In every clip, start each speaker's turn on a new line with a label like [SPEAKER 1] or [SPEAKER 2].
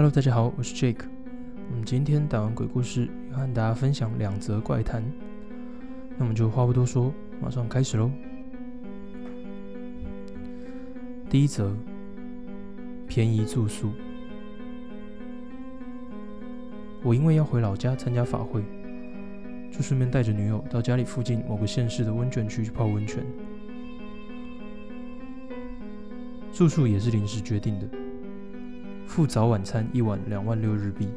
[SPEAKER 1] Hello，大家好，我是 Jake。我们今天打完鬼故事，要和大家分享两则怪谈。那我们就话不多说，马上开始喽。第一则，便宜住宿。我因为要回老家参加法会，就顺便带着女友到家里附近某个县市的温泉区去泡温泉。住宿也是临时决定的，付早晚餐一晚两万六日币，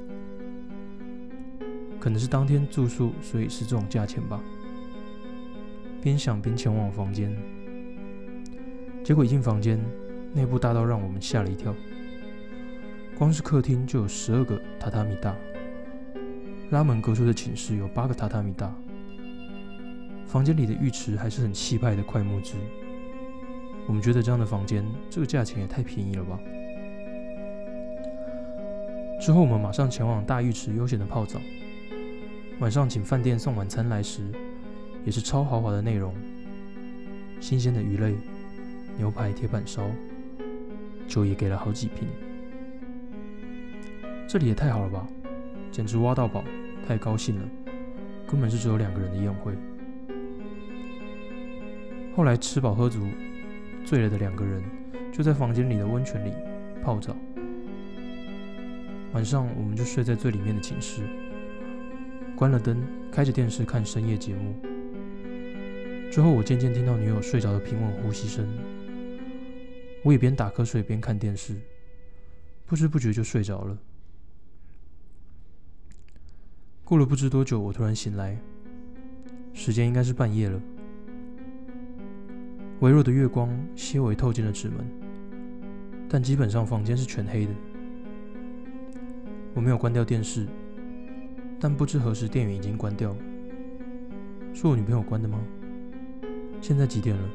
[SPEAKER 1] 可能是当天住宿，所以是这种价钱吧。边想边前往房间，结果一进房间，内部大到让我们吓了一跳。光是客厅就有十二个榻榻米大，拉门隔出的寝室有八个榻榻米大，房间里的浴池还是很气派的块木质。我们觉得这样的房间，这个价钱也太便宜了吧。之后我们马上前往大浴池悠闲的泡澡。晚上请饭店送晚餐来时，也是超豪华的内容，新鲜的鱼类、牛排、铁板烧，酒也给了好几瓶。这里也太好了吧，简直挖到宝，太高兴了，根本是只有两个人的宴会。后来吃饱喝足。醉了的两个人就在房间里的温泉里泡澡。晚上我们就睡在最里面的寝室，关了灯，开着电视看深夜节目。之后我渐渐听到女友睡着的平稳呼吸声，我也边打瞌睡边看电视，不知不觉就睡着了。过了不知多久，我突然醒来，时间应该是半夜了。微弱的月光些微透进了纸门，但基本上房间是全黑的。我没有关掉电视，但不知何时电源已经关掉。是我女朋友关的吗？现在几点了？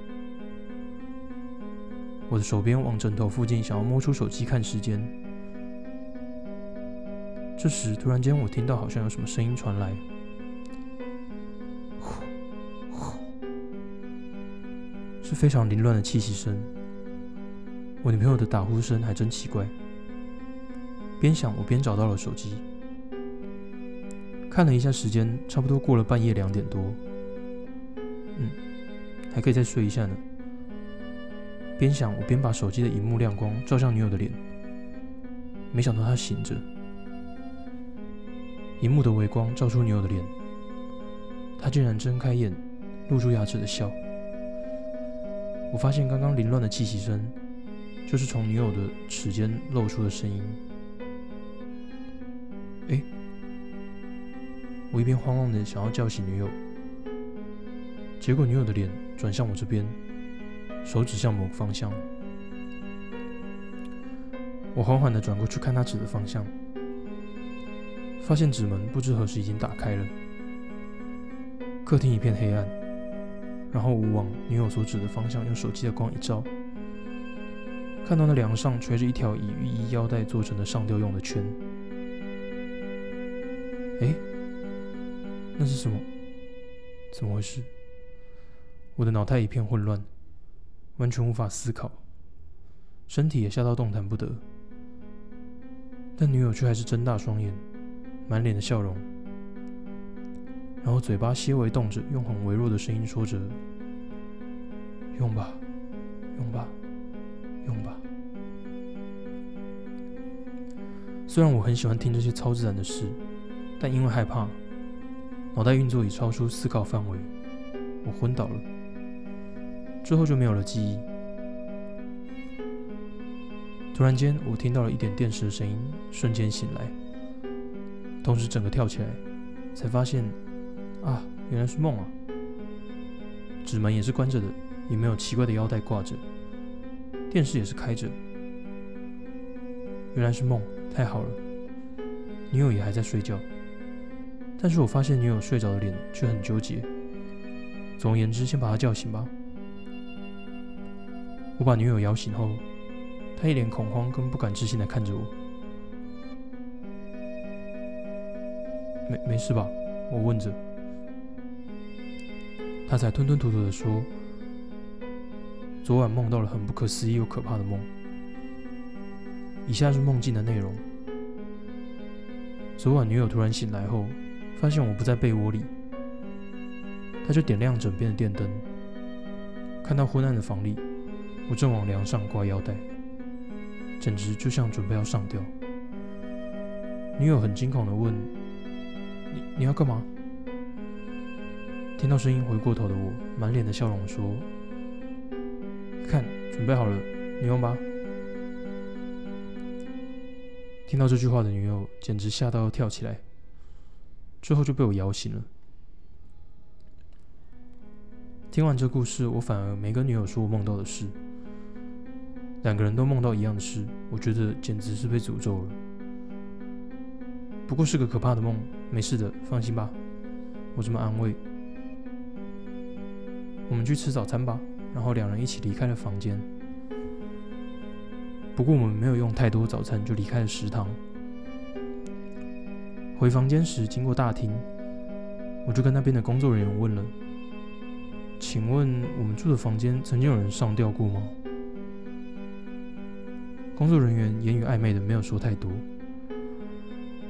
[SPEAKER 1] 我的手边往枕头附近，想要摸出手机看时间。这时，突然间我听到好像有什么声音传来。呼呼是非常凌乱的气息声。我女朋友的打呼声还真奇怪。边想我边找到了手机，看了一下时间，差不多过了半夜两点多。嗯，还可以再睡一下呢。边想我边把手机的荧幕亮光照向女友的脸，没想到她醒着。荧幕的微光照出女友的脸，她竟然睁开眼，露出牙齿的笑。我发现刚刚凌乱的气息声，就是从女友的齿间露出的声音。哎，我一边慌乱的想要叫醒女友，结果女友的脸转向我这边，手指向某个方向。我缓缓的转过去看她指的方向，发现纸门不知何时已经打开了，客厅一片黑暗。然后我往女友所指的方向用手机的光一照，看到那梁上垂着一条以浴衣腰带做成的上吊用的圈。哎，那是什么？怎么回事？我的脑袋一片混乱，完全无法思考，身体也吓到动弹不得。但女友却还是睁大双眼，满脸的笑容。然后嘴巴些微动着，用很微弱的声音说着：“用吧，用吧，用吧。”虽然我很喜欢听这些超自然的事，但因为害怕，脑袋运作已超出思考范围，我昏倒了。之后就没有了记忆。突然间，我听到了一点电视的声音，瞬间醒来，同时整个跳起来，才发现。啊，原来是梦啊！纸门也是关着的，也没有奇怪的腰带挂着，电视也是开着。原来是梦，太好了！女友也还在睡觉，但是我发现女友睡着的脸却很纠结。总而言之，先把她叫醒吧。我把女友摇醒后，她一脸恐慌跟不敢置信的看着我。没没事吧？我问着。她才吞吞吐吐的说：“昨晚梦到了很不可思议又可怕的梦。以下是梦境的内容：昨晚女友突然醒来后，发现我不在被窝里，他就点亮枕边的电灯，看到昏暗的房里，我正往梁上挂腰带，简直就像准备要上吊。女友很惊恐的问：“你你要干嘛？”听到声音回过头的我，满脸的笑容说：“看，准备好了，你用吧。”听到这句话的女友简直吓到要跳起来，之后就被我摇醒了。听完这故事，我反而没跟女友说我梦到的事。两个人都梦到一样的事，我觉得简直是被诅咒了。不过是个可怕的梦，没事的，放心吧。我这么安慰。我们去吃早餐吧。然后两人一起离开了房间。不过我们没有用太多早餐就离开了食堂。回房间时经过大厅，我就跟那边的工作人员问了：“请问我们住的房间曾经有人上吊过吗？”工作人员言语暧昧的没有说太多。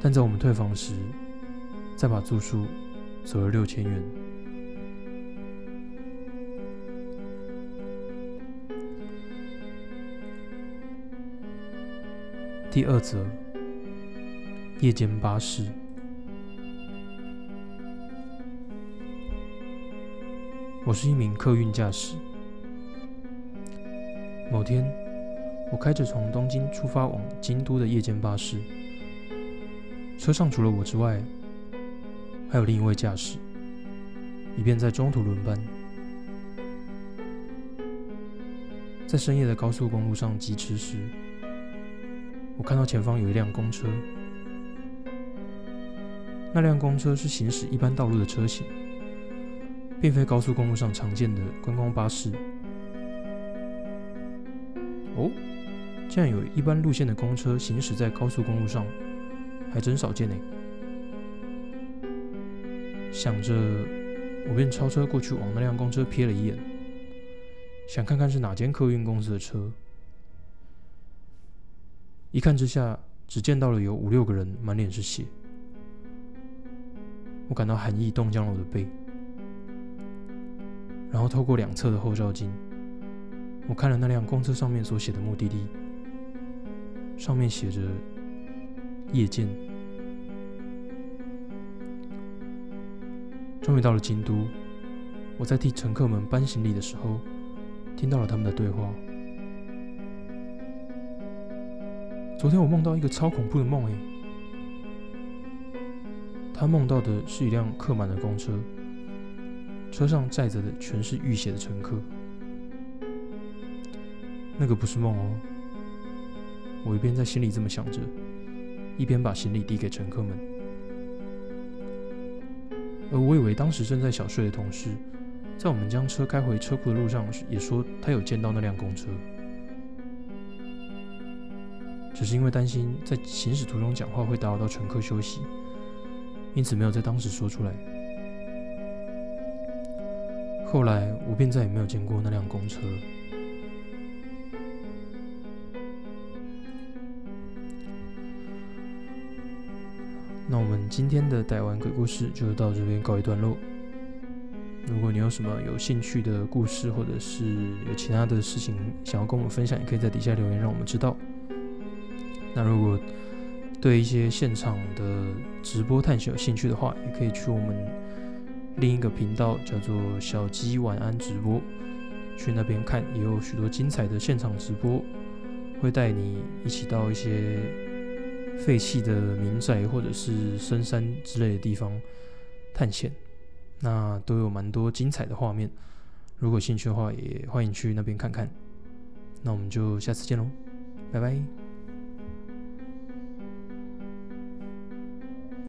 [SPEAKER 1] 但在我们退房时，再把住宿走了六千元。第二则，夜间巴士。我是一名客运驾驶。某天，我开着从东京出发往京都的夜间巴士。车上除了我之外，还有另一位驾驶，以便在中途轮班。在深夜的高速公路上疾驰时，我看到前方有一辆公车。那辆公车是行驶一般道路的车型，并非高速公路上常见的观光巴士。哦，竟然有一般路线的公车行驶在高速公路上。还真少见呢。想着，我便超车过去，往那辆公车瞥了一眼，想看看是哪间客运公司的车。一看之下，只见到了有五六个人，满脸是血。我感到寒意冻僵了我的背，然后透过两侧的后照镜，我看了那辆公车上面所写的目的地，上面写着。夜间，终于到了京都。我在替乘客们搬行李的时候，听到了他们的对话。昨天我梦到一个超恐怖的梦，诶，他梦到的是一辆客满的公车，车上载着的全是浴血的乘客。那个不是梦哦，我一边在心里这么想着。一边把行李递给乘客们，而我以为当时正在小睡的同事，在我们将车开回车库的路上，也说他有见到那辆公车，只是因为担心在行驶途中讲话会打扰到乘客休息，因此没有在当时说出来。后来我便再也没有见过那辆公车了。那我们今天的台湾鬼故事就到这边告一段落。如果你有什么有兴趣的故事，或者是有其他的事情想要跟我们分享，也可以在底下留言让我们知道。那如果对一些现场的直播探险有兴趣的话，也可以去我们另一个频道叫做“小鸡晚安直播”，去那边看，也有许多精彩的现场直播，会带你一起到一些。废弃的民宅或者是深山之类的地方探险，那都有蛮多精彩的画面。如果兴趣的话，也欢迎去那边看看。那我们就下次见喽，拜拜。